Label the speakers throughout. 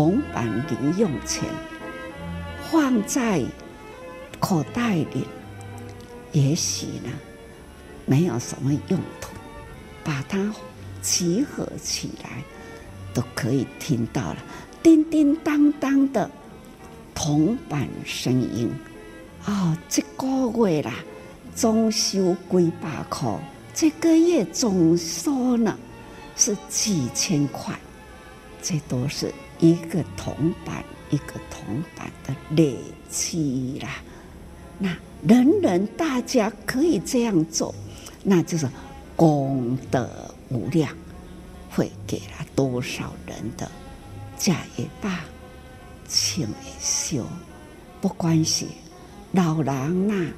Speaker 1: 铜板零用钱放在口袋里，也许呢没有什么用途，把它集合起来，都可以听到了叮叮当当的铜板声音。哦，这个月啦，装修几百块，这个月总收呢是几千块，这都是一个铜板一个铜板的累积啦。那人人大家可以这样做，那就是功德无量，会给了多少人的家也罢，亲也修，不关系。老人啦、啊，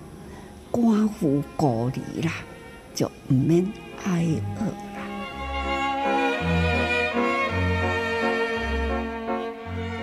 Speaker 1: 寡妇孤儿啦，就唔免挨饿。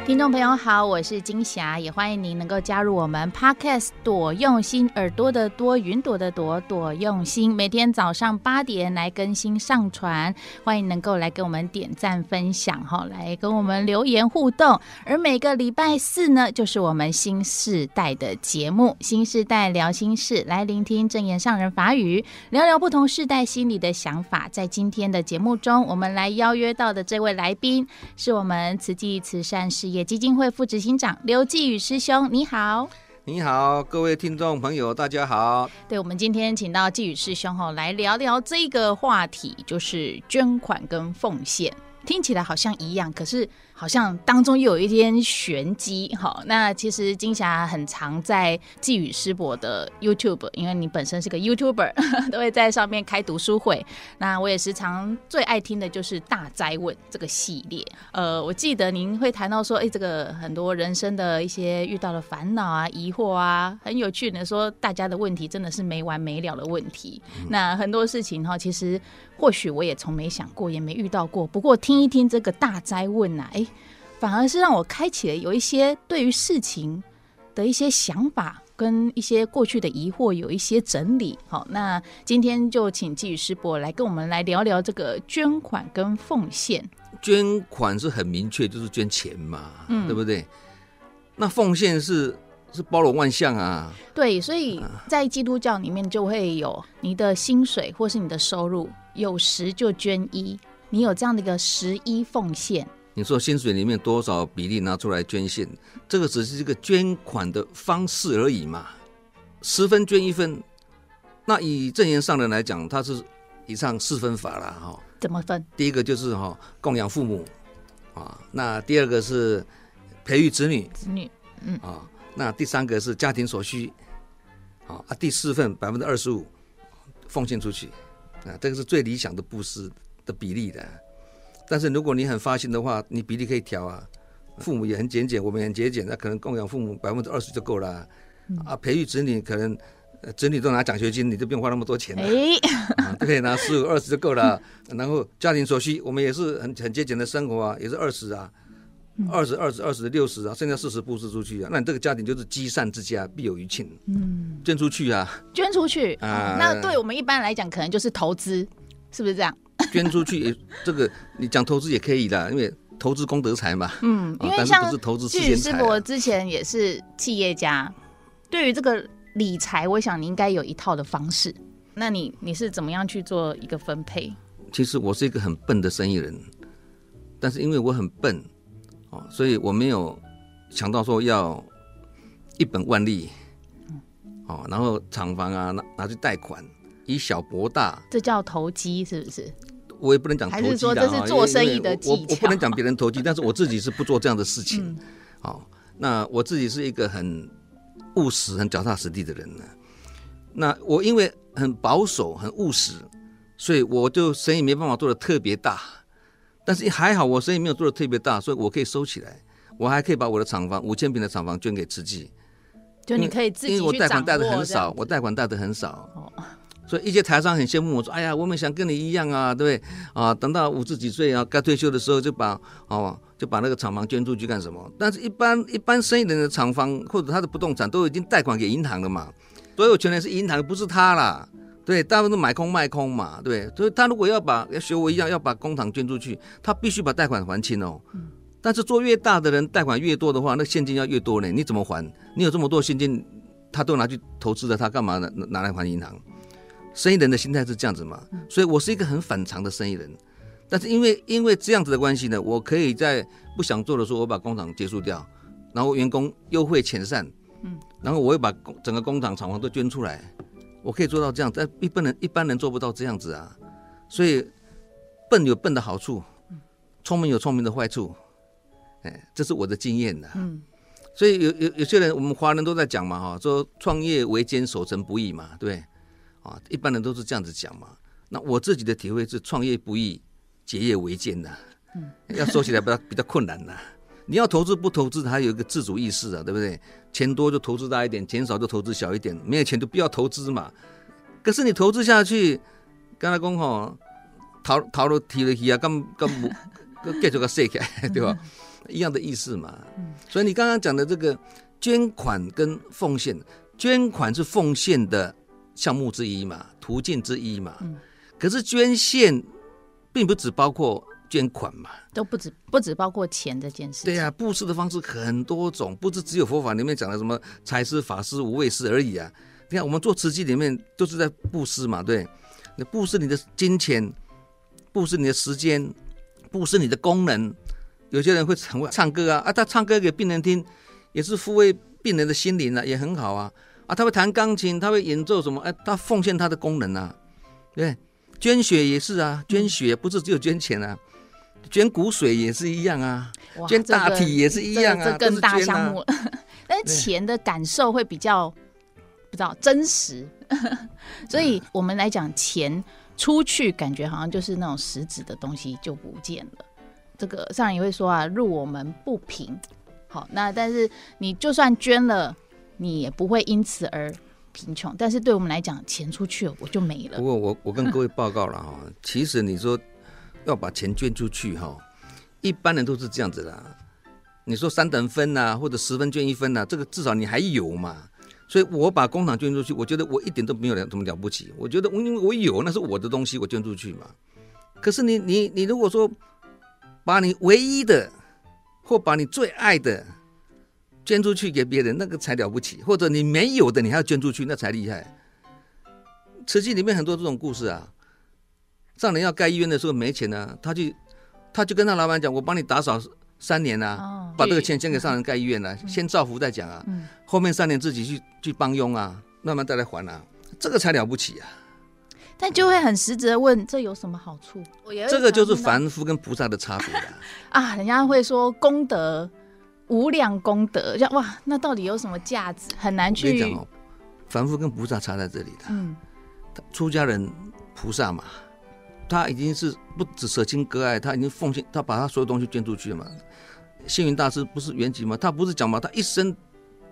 Speaker 2: 听众朋友好，我是金霞，也欢迎您能够加入我们 Podcast 朵用心耳朵的多云朵的朵朵用心，每天早上八点来更新上传，欢迎能够来跟我们点赞分享哈，来跟我们留言互动。而每个礼拜四呢，就是我们新世代的节目，新世代聊心事，来聆听证言上人法语，聊聊不同世代心里的想法。在今天的节目中，我们来邀约到的这位来宾，是我们慈济慈善事业。基金会副执行长刘继宇师兄，你好！
Speaker 3: 你好，各位听众朋友，大家好。
Speaker 2: 对，我们今天请到继宇师兄哈，来聊聊这个话题，就是捐款跟奉献，听起来好像一样，可是。好像当中又有一点玄机，好，那其实金霞很常在继宇师伯的 YouTube，因为你本身是个 YouTuber，都会在上面开读书会。那我也时常最爱听的就是大哉问这个系列。呃，我记得您会谈到说，哎，这个很多人生的一些遇到的烦恼啊、疑惑啊，很有趣的说，大家的问题真的是没完没了的问题。嗯、那很多事情哈，其实或许我也从没想过，也没遇到过。不过听一听这个大灾问呐、啊，哎。反而是让我开启了有一些对于事情的一些想法，跟一些过去的疑惑有一些整理。好，那今天就请季宇师伯来跟我们来聊聊这个捐款跟奉献。
Speaker 3: 捐款是很明确，就是捐钱嘛，嗯，对不对？那奉献是是包罗万象啊。
Speaker 2: 对，所以在基督教里面就会有你的薪水或是你的收入有十就捐一，你有这样的一个十一奉献。
Speaker 3: 你说薪水里面多少比例拿出来捐献，这个只是一个捐款的方式而已嘛。十分捐一分，那以正言上人来讲，他是以上四分法了哈。
Speaker 2: 怎么分？
Speaker 3: 第一个就是哈供养父母啊，那第二个是培育子女，
Speaker 2: 子女嗯
Speaker 3: 啊，那第三个是家庭所需好啊，第四份百分之二十五奉献出去啊，这个是最理想的布施的比例的。但是如果你很发心的话，你比例可以调啊。父母也很节俭，我们也很节俭，那可能供养父母百分之二十就够了啊。嗯、啊，培育子女可能子女都拿奖学金，你就不用花那么多钱了。哎、啊，对，拿十五二十就够了。然后家庭所需，我们也是很很节俭的生活啊，也是二十啊，二十二十二十六十啊，剩下四十布施出去啊。那你这个家庭就是积善之家，必有余庆。嗯，捐出去啊，
Speaker 2: 捐出去啊。那对我们一般来讲，可能就是投资，是不是这样？
Speaker 3: 捐出去，这个你讲投资也可以的，因为投资功德财嘛。
Speaker 2: 嗯，因为像继宇师伯之前也是企业家，对于这个理财，我想你应该有一套的方式。那你你是怎么样去做一个分配？
Speaker 3: 其实我是一个很笨的生意人，但是因为我很笨，哦，所以我没有想到说要一本万利，哦，然后厂房啊拿拿去贷款。以小博大，
Speaker 2: 这叫投机是不是？
Speaker 3: 我也不能讲投机，还
Speaker 2: 是说这是做生意的技巧？
Speaker 3: 我我不能讲别人投机，但是我自己是不做这样的事情。好、嗯，那我自己是一个很务实、很脚踏实地的人呢。那我因为很保守、很务实，所以我就生意没办法做的特别大。但是还好，我生意没有做的特别大，所以我可以收起来。我还可以把我的厂房五千平的厂房捐给慈济，
Speaker 2: 就你可以自己
Speaker 3: 因为我贷款贷的很少，我贷款贷的很少。哦所以一些台商很羡慕我说：“哎呀，我们想跟你一样啊，对不对？啊，等到五十几岁啊，该退休的时候就把哦，就把那个厂房捐出去干什么？但是一般一般生意人的厂房或者他的不动产都已经贷款给银行了嘛，所有权人是银行，不是他啦。对，大部分都买空卖空嘛，对。所以他如果要把要学我一样要把工厂捐出去，他必须把贷款还清哦。但是做越大的人，贷款越多的话，那现金要越多呢？你怎么还？你有这么多现金，他都拿去投资了，他干嘛呢拿来还银行？生意人的心态是这样子嘛？所以我是一个很反常的生意人。但是因为因为这样子的关系呢，我可以在不想做的时候，我把工厂结束掉，然后员工优惠遣散，嗯，然后我又把整个工厂厂房都捐出来，我可以做到这样，但一般人一般人做不到这样子啊。所以笨有笨的好处，聪明有聪明的坏处。哎，这是我的经验的。嗯，所以有有有些人，我们华人都在讲嘛，哈，说创业维艰，守成不易嘛，对，啊，一般人都是这样子讲嘛。那我自己的体会是，创业不易，结业维艰呐。嗯，要说起来比较比较困难呐。你要投资不投资，它有一个自主意识啊，对不对？钱多就投资大一点，钱少就投资小一点，没有钱就不要投资嘛。可是你投资下去，刚才讲哈，投投了提了去啊，根根不继续个设起来，对吧？一样的意思嘛，所以你刚刚讲的这个捐款跟奉献，捐款是奉献的项目之一嘛，途径之一嘛。可是捐献并不只包括捐款嘛，
Speaker 2: 都不止不止包括钱这件事。
Speaker 3: 对呀、啊，布施的方式很多种，不是只有佛法里面讲的什么财施、法施、无畏施而已啊。你看我们做慈济里面都是在布施嘛，对，你布施你的金钱，布施你的时间，布施你的功能。有些人会成为唱歌啊，啊，他唱歌给病人听，也是抚慰病人的心灵啊，也很好啊。啊，他会弹钢琴，他会演奏什么？哎，他奉献他的功能啊。对，捐血也是啊，捐血不是只有捐钱啊，捐骨髓也是一样啊，捐大体也是一样啊，
Speaker 2: 这更大项目。但是钱的感受会比较不知道真实，所以我们来讲钱出去，感觉好像就是那种实质的东西就不见了。这个上人也会说啊，入我们不平，好，那但是你就算捐了，你也不会因此而贫穷。但是对我们来讲，钱出去了我就没了。
Speaker 3: 不过我我跟各位报告了哈，其实你说要把钱捐出去哈，一般人都是这样子的。你说三等分呐，或者十分捐一分呐，这个至少你还有嘛。所以我把工厂捐出去，我觉得我一点都没有了，怎么了不起？我觉得我因为我有，那是我的东西，我捐出去嘛。可是你你你如果说。把你唯一的，或把你最爱的捐出去给别人，那个才了不起；或者你没有的，你还要捐出去，那才厉害。慈济里面很多这种故事啊。上人要盖医院的时候没钱呢、啊，他就他就跟他老板讲：“我帮你打扫三年啊，哦、把这个钱先给上人盖医院呢、啊，嗯、先造福再讲啊。嗯、后面三年自己去去帮佣啊，慢慢再来还啊，这个才了不起啊。”
Speaker 2: 但就会很实质的问，这有什么好处？
Speaker 3: 这个就是凡夫跟菩萨的差别
Speaker 2: 啊！人家会说功德无量功德，像哇，那到底有什么价值？很难去。
Speaker 3: 跟你讲哦，凡夫跟菩萨差在这里的。嗯，出家人菩萨嘛，他已经是不止舍亲割爱，他已经奉献，他把他所有东西捐出去了嘛。星云大师不是原籍吗？他不是讲嘛，他一生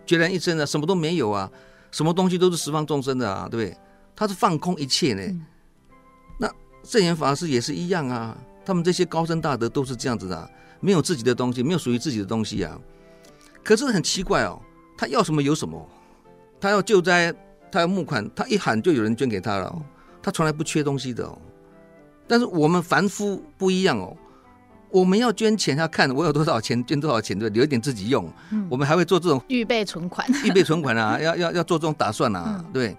Speaker 3: 孑然一身啊，什么都没有啊，什么东西都是十方众生的啊，对不对？他是放空一切呢，嗯、那圣严法师也是一样啊。他们这些高僧大德都是这样子的、啊，没有自己的东西，没有属于自己的东西啊。可是很奇怪哦，他要什么有什么，他要救灾，他要募款，他一喊就有人捐给他了、哦。他从来不缺东西的哦。但是我们凡夫不一样哦，我们要捐钱，要看我有多少钱，捐多少钱，对，留一点自己用。嗯、我们还会做这种
Speaker 2: 预备存款，
Speaker 3: 预备存款啊，要要要做这种打算啊，嗯、对。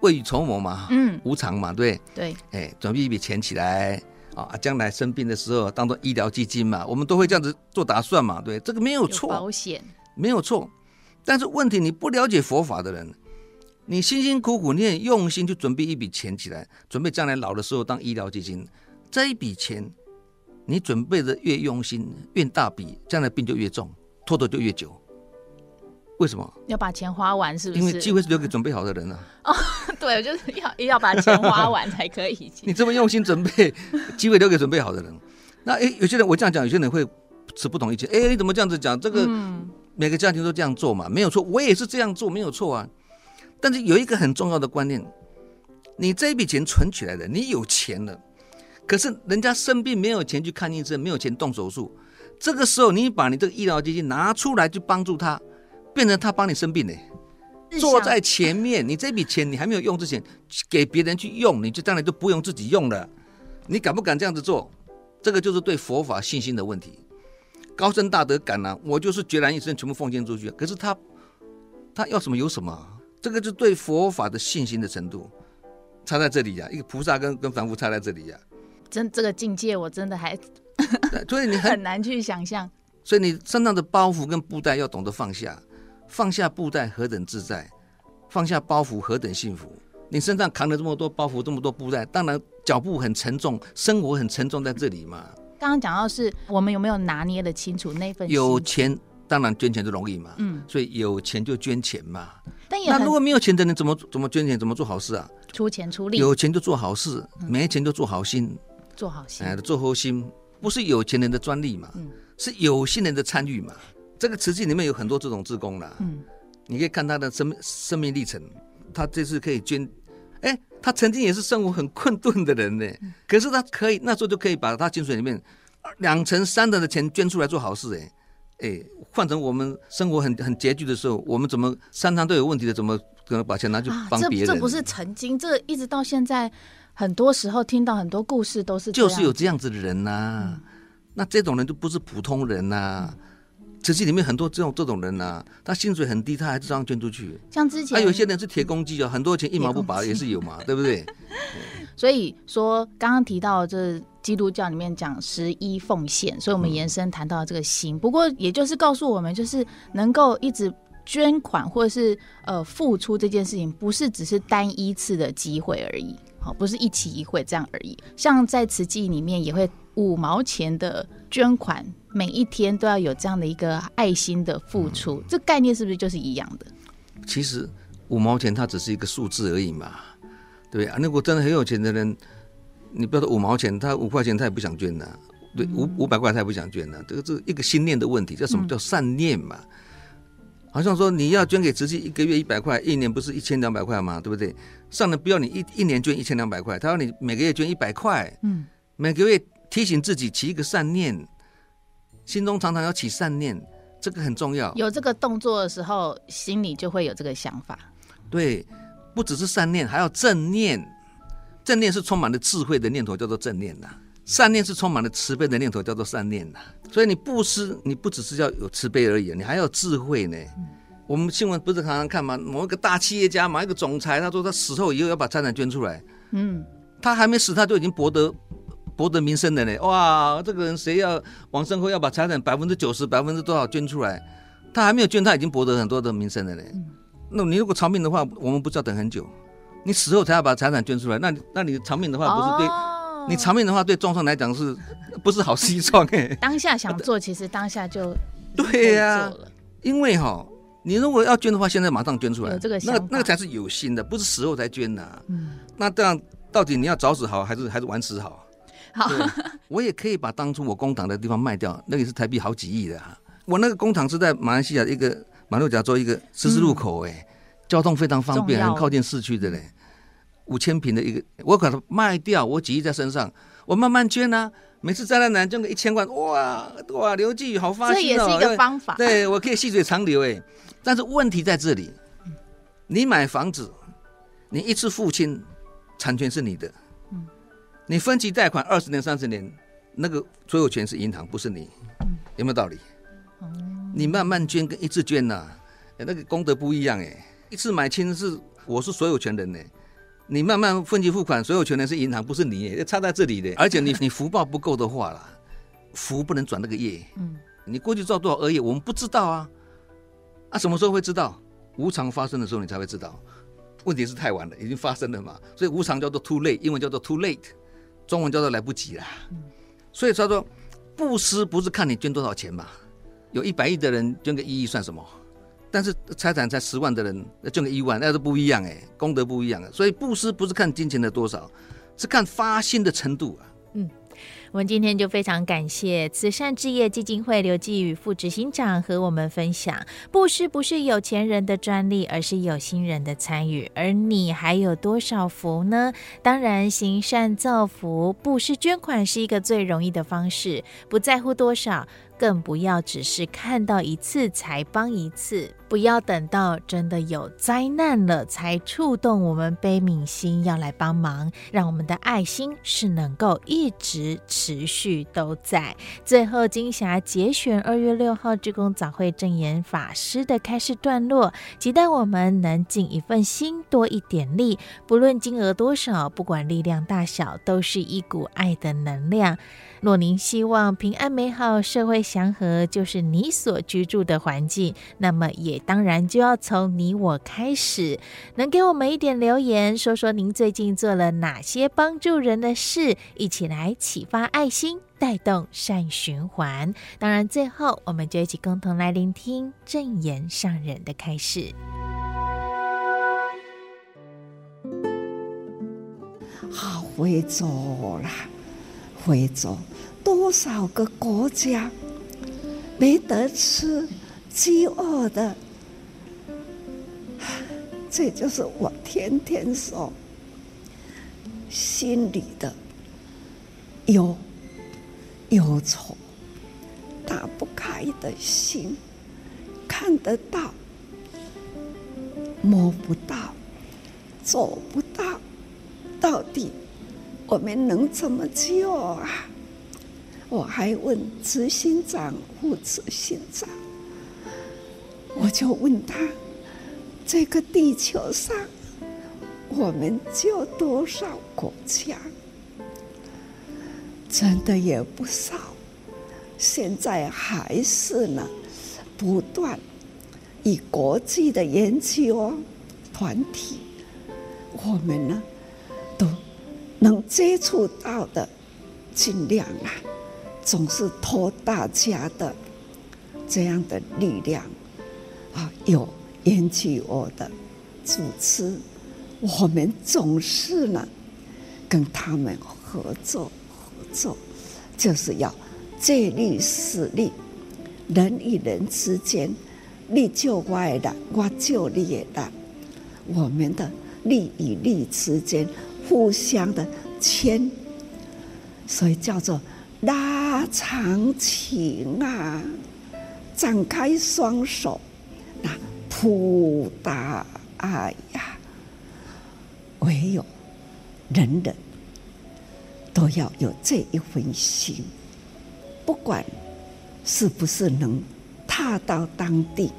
Speaker 3: 未雨绸缪嘛，嗯，无常嘛，对。
Speaker 2: 对，
Speaker 3: 哎，准备一笔钱起来啊，将来生病的时候当做医疗基金嘛，我们都会这样子做打算嘛，对，这个没有错，
Speaker 2: 保险。
Speaker 3: 没有错，但是问题你不了解佛法的人，你辛辛苦苦你很用心去准备一笔钱起来，准备将来老的时候当医疗基金，这一笔钱你准备的越用心越大笔，将来病就越重，拖得就越久。为什么
Speaker 2: 要把钱花完？是不是？
Speaker 3: 因为机会是留给准备好的人啊。
Speaker 2: 哦，对，就是要要把钱花完才可以。
Speaker 3: 你这么用心准备，机会留给准备好的人。那诶，有些人我这样讲，有些人会持不同意见。哎，你怎么这样子讲？这个每个家庭都这样做嘛，没有错。我也是这样做，没有错啊。但是有一个很重要的观念，你这笔钱存起来的，你有钱了，可是人家生病没有钱去看医生，没有钱动手术，这个时候你把你这个医疗基金拿出来去帮助他。变成他帮你生病呢，坐在前面，你这笔钱你还没有用之前，给别人去用，你就当然就不用自己用了。你敢不敢这样子做？这个就是对佛法信心的问题。高深大德感啊，我就是决然一生全部奉献出去。可是他他要什么有什么，这个就对佛法的信心的程度差在这里呀、啊。一个菩萨跟跟凡夫差在这里呀、啊。
Speaker 2: 真这个境界我真的还，
Speaker 3: 所以你很，
Speaker 2: 很难去想象。
Speaker 3: 所以你身上的包袱跟布袋要懂得放下，放下布袋何等自在，放下包袱何等幸福。你身上扛了这么多包袱，这么多布袋，当然脚步很沉重，生活很沉重在这里嘛。
Speaker 2: 刚刚讲到是我们有没有拿捏的清楚那份？
Speaker 3: 有钱当然捐钱就容易嘛，
Speaker 2: 嗯，
Speaker 3: 所以有钱就捐钱嘛。那如果没有钱的人怎么怎么捐钱，怎么做好事啊？
Speaker 2: 出钱出力。
Speaker 3: 有钱就做好事，没钱就做好心，
Speaker 2: 嗯、做好心，
Speaker 3: 哎，做好心不是有钱人的专利嘛。嗯是有心人的参与嘛？这个瓷器里面有很多这种志工啦，嗯，你可以看他的生生命历程，他这次可以捐，哎，他曾经也是生活很困顿的人呢，可是他可以那时候就可以把他薪水里面两成三的的钱捐出来做好事，哎，哎，换成我们生活很很拮据的时候，我们怎么三餐都有问题的，怎么可能把钱拿去帮别人？
Speaker 2: 这这不是曾经，这一直到现在，很多时候听到很多故事都是
Speaker 3: 就是有这样子的人呐、啊。那这种人就不是普通人呐、啊，慈济里面很多这种这种人呐、啊，他薪水很低，他还是这样捐出去。
Speaker 2: 像之前，
Speaker 3: 还有些人是铁公鸡啊，很多钱一毛不拔也是有嘛，对不 对？
Speaker 2: 所以说，刚刚提到这基督教里面讲十一奉献，所以我们延伸谈到这个心。嗯、不过，也就是告诉我们，就是能够一直捐款或者是呃付出这件事情，不是只是单一次的机会而已，好，不是一期一会这样而已。像在慈济里面也会。五毛钱的捐款，每一天都要有这样的一个爱心的付出，嗯、这概念是不是就是一样的？
Speaker 3: 其实五毛钱它只是一个数字而已嘛，对啊？如果真的很有钱的人，你不要说五毛钱，他五块钱他也不想捐呐、啊，对，五五百块他也不想捐呐、啊，这个是一个心念的问题，叫什么叫善念嘛？嗯、好像说你要捐给慈济一个月一百块，一年不是一千两百块嘛？对不对？上人不要你一一年捐一千两百块，他要你每个月捐一百块，嗯，每个月。提醒自己起一个善念，心中常常要起善念，这个很重要。
Speaker 2: 有这个动作的时候，心里就会有这个想法。
Speaker 3: 对，不只是善念，还要正念。正念是充满了智慧的念头，叫做正念呐；善念是充满了慈悲的念头，叫做善念呐。所以你布施，你不只是要有慈悲而已，你还要有智慧呢。嗯、我们新闻不是常常看吗？某一个大企业家，某一个总裁，他说他死后以后要把财产捐出来。嗯，他还没死，他就已经博得。博得名声的呢？哇，这个人谁要往生后要把财产百分之九十、百分之多少捐出来？他还没有捐，他已经博得很多的名声了呢。嗯、那你如果长命的话，我们不知道等很久。你死后才要把财产捐出来，那那你长命的话，不是对？哦、你长命的话，对众生来讲是不是好西装？哎，
Speaker 2: 当下想做，其实当下就
Speaker 3: 对呀、啊。因为哈，你如果要捐的话，现在马上捐出来，
Speaker 2: 这个
Speaker 3: 那个那个才是有心的，不是死后才捐呐、啊。嗯，那这样到底你要早死好，还是还是晚死好？好，我也可以把当初我工厂的地方卖掉，那个是台币好几亿的哈。我那个工厂是在马来西亚一个马六甲州一个十字路口，哎，交通非常方便，很靠近市区的嘞。五千平的一个，我把它卖掉，我几亿在身上，我慢慢捐啊。每次灾难难捐个一千万，哇哇，刘继宇好发心
Speaker 2: 哦，这也是一个方法。
Speaker 3: 对，我可以细水长流哎，但是问题在这里，你买房子，你一次付清，产权是你的。你分期贷款二十年、三十年，那个所有权是银行，不是你，嗯、有没有道理？嗯、你慢慢捐跟一次捐呐、啊，那个功德不一样哎。一次买清是我是所有权人呢，你慢慢分期付款，所有权人是银行，不是你，差在这里的。而且你 你福报不够的话啦，福不能转那个业。嗯，你过去造多少恶业，我们不知道啊。啊，什么时候会知道？无常发生的时候你才会知道。问题是太晚了，已经发生了嘛。所以无常叫做 too late，英文叫做 too late。中文叫做来不及啦，所以他说，布施不是看你捐多少钱嘛，有一百亿的人捐个一亿算什么？但是财产才十万的人捐个一万，那都不一样哎，功德不一样啊。所以布施不是看金钱的多少，是看发心的程度啊。
Speaker 4: 我们今天就非常感谢慈善置业基金会刘继宇副执行长和我们分享，布施不是有钱人的专利，而是有心人的参与。而你还有多少福呢？当然，行善造福、布施捐款是一个最容易的方式，不在乎多少。更不要只是看到一次才帮一次。不要等到真的有灾难了，才触动我们悲悯心要来帮忙，让我们的爱心是能够一直持续都在。最后，金霞节选二月六号志工早会证言法师的开示段落，期待我们能尽一份心，多一点力，不论金额多少，不管力量大小，都是一股爱的能量。若您希望平安美好、社会祥和，就是你所居住的环境，那么也当然就要从你我开始。能给我们一点留言，说说您最近做了哪些帮助人的事，一起来启发爱心，带动善循环。当然，最后我们就一起共同来聆听正言上人的开始。
Speaker 1: 好，会做啦，会做。多少个国家没得吃，饥饿的，这就是我天天说心里的忧忧愁，打不开的心，看得到，摸不到，做不到，到底我们能怎么救啊？我还问执行长、副执行长，我就问他：这个地球上，我们救多少国家？真的也不少。现在还是呢，不断以国际的研究团体，我们呢能接触到的，尽量啊。总是托大家的这样的力量啊，有引起我的主持，我们总是呢跟他们合作合作，就是要借力使力，人与人之间，你救我的，我救你的，我们的力与力之间互相的牵，所以叫做。拉长情啊，展开双手，那普大爱呀，唯有人人都要有这一份心，不管是不是能踏到当地，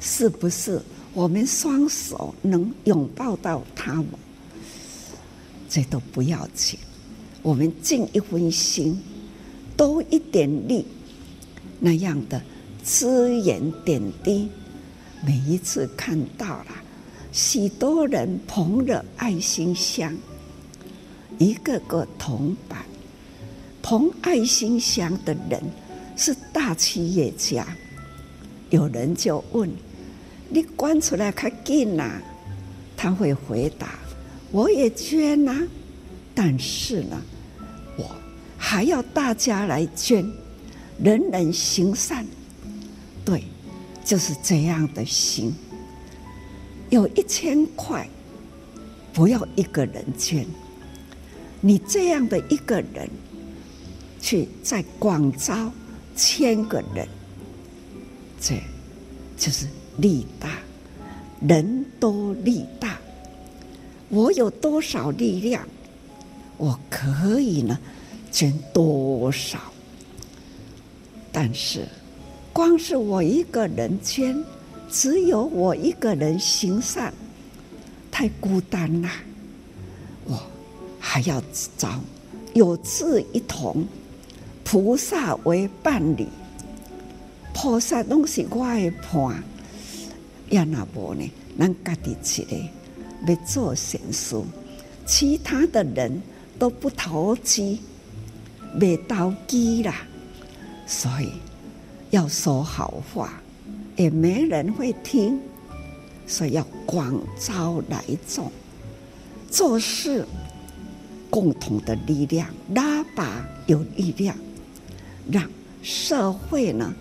Speaker 1: 是不是我们双手能拥抱到他们，这都不要紧，我们尽一份心。多一点力，那样的只言点滴，每一次看到了许多人捧着爱心箱，一个个铜板，捧爱心箱的人是大企业家。有人就问：“你关出来较紧呐？”他会回答：“我也捐呐、啊，但是呢。”我还要大家来捐，人人行善，对，就是这样的心。有一千块，不要一个人捐，你这样的一个人，去在广招千个人，这就是力大，人多力大。我有多少力量，我可以呢？捐多少？但是，光是我一个人捐，只有我一个人行善，太孤单了。我还要找有志一同，菩萨为伴侣。菩萨拢是我的伴，也那无呢？咱家己一个要做善事，其他的人都不投机。没投机啦，所以要说好话，也没人会听，所以要广招来众，做事共同的力量，拉拔有力量，让社会呢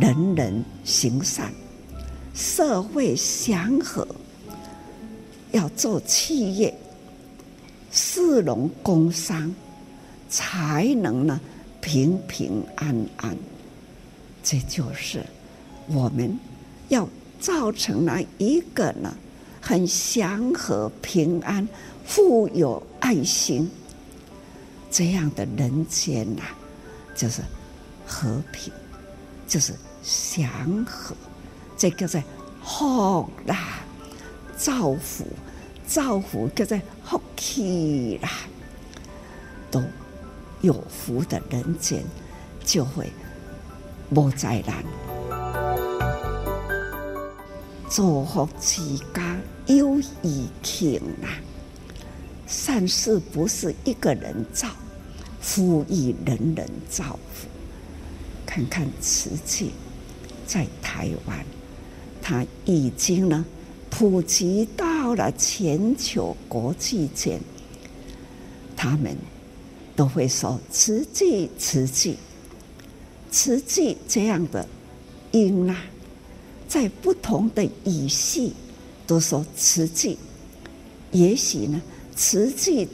Speaker 1: 人人行善，社会祥和，要做企业，市农工商。才能呢平平安安，这就是我们要造成了一个呢，很祥和、平安、富有爱心这样的人间呐、就是和平，就是祥和，这个在福啦，造福，造福，叫做福气啦，都有福的人间就会。无灾难，造福之家有余庆啊！善事不是一个人造，福以人人造福。看看慈济在台湾，它已经呢普及到了全球国际间，他们都会说慈济，慈济。慈济这样的音啊，在不同的语系都说慈济。也许呢，慈济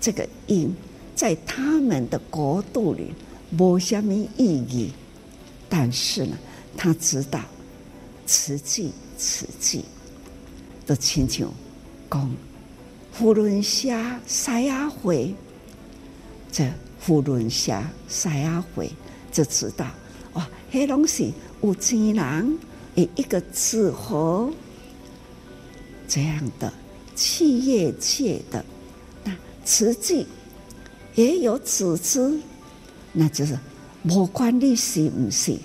Speaker 1: 这个音在他们的国度里没什么意义，但是呢，他知道慈济慈济的亲像讲，扶轮社赛亚会，这扶轮社赛亚会。就知道，哇，黑东西有钱人有一个组合这样的企业界的那慈济也有组织，那就是不管你是不是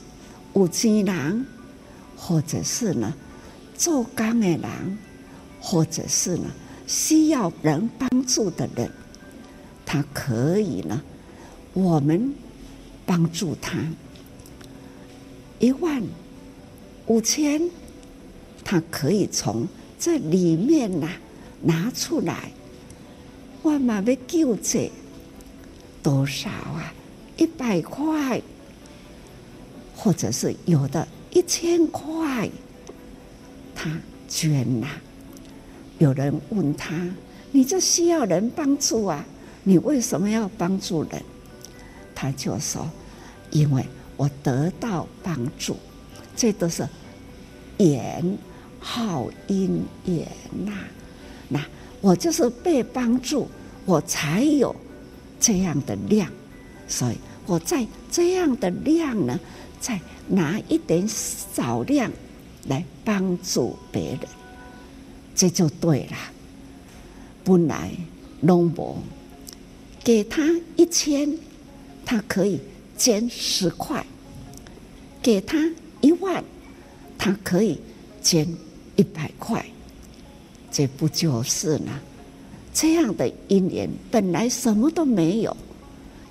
Speaker 1: 有钱人，或者是呢做工的人，或者是呢需要人帮助的人，他可以呢，我们。帮助他一万五千，他可以从这里面呐拿出来。我嘛要救济多少啊？一百块，或者是有的一千块，他捐呐。有人问他：“你这需要人帮助啊？你为什么要帮助人？”他就说：“因为我得到帮助，这都是缘好因缘呐。那我就是被帮助，我才有这样的量。所以我在这样的量呢，再拿一点少量来帮助别人，这就对了。本来龙伯给他一千。”他可以捐十块，给他一万，他可以捐一百块，这不就是呢？这样的一年本来什么都没有，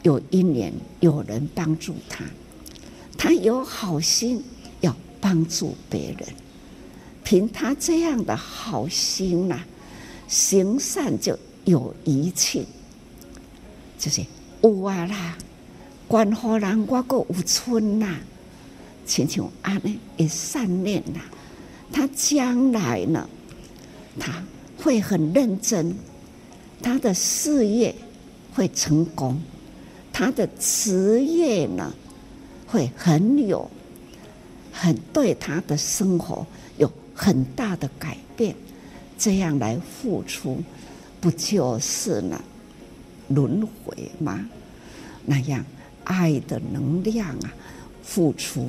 Speaker 1: 有一年有人帮助他，他有好心要帮助别人，凭他这样的好心呐，行善就有余庆，就是有啊啦。观后人我个有春呐，亲像安尼也善念呐，他将来呢，他会很认真，他的事业会成功，他的职业呢会很有，很对他的生活很大的改变，这样来付出，不就是呢轮回吗？那样。爱的能量啊，付出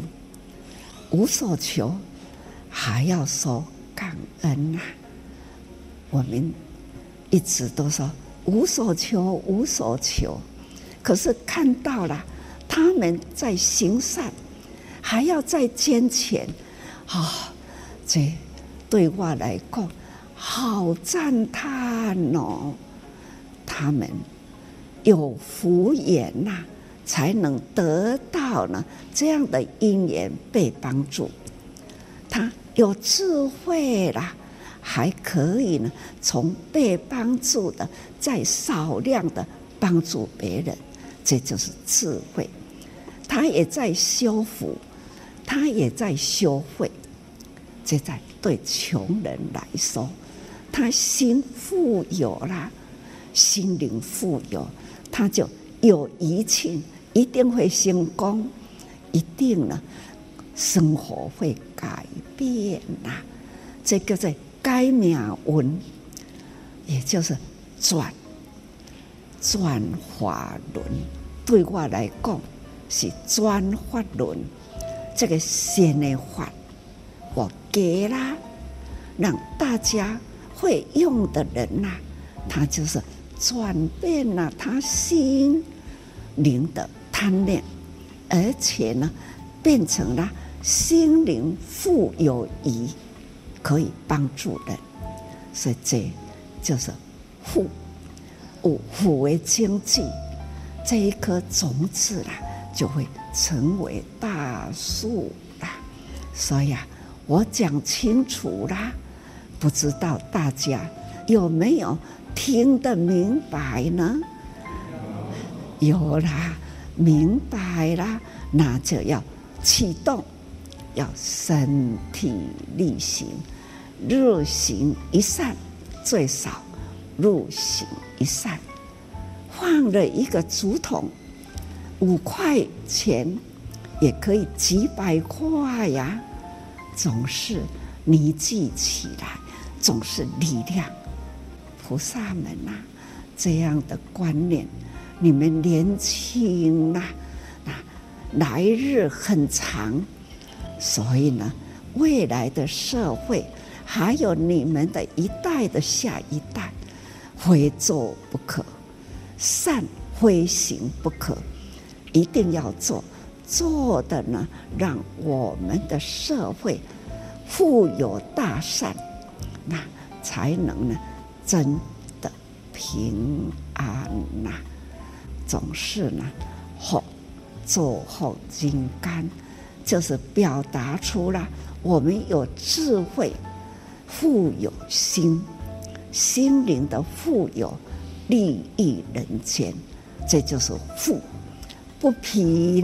Speaker 1: 无所求，还要说感恩呐、啊。我们一直都说无所求，无所求，可是看到了他们在行善，还要再捐钱，啊、这对我来讲好赞叹哦。他们有福缘呐、才能得到呢这样的因缘被帮助，他有智慧啦，还可以呢从被帮助的再少量的帮助别人，这就是智慧。他也在修福，他也在修慧。这在对穷人来说，他心富有啦，心灵富有，他就有余庆。一定会成功，一定呢生活会改变呐、这个在改命运，也就是转转法轮。对我来讲是转法轮，这个新的法给了，让大家会用的人呐、他就是转变了他心灵的贪念，而且呢，变成了心灵富有余。可以帮助人，所以这就是富，富富为经济，这一颗种子啦，就会成为大树啦。所以啊，我讲清楚啦，不知道大家有没有听得明白呢？有啦，明白啦，那就要启动，要身体力行。日行一善，最少日行一善。放了一个竹筒，五块钱也可以几百块呀。总是凝聚起来，总是力量。菩萨们呐、啊，这样的观念，你们年轻呐，啊，来日很长，所以呢，未来的社会。还有你们的一代的下一代，非做不可，善非行不可，一定要做，做的呢，让我们的社会富有大善，那才能呢，真的平安呐。总是呢，好做好金刚，就是表达出了我们有智慧。富有心，心灵的富有，利益人间，这就是富。不贫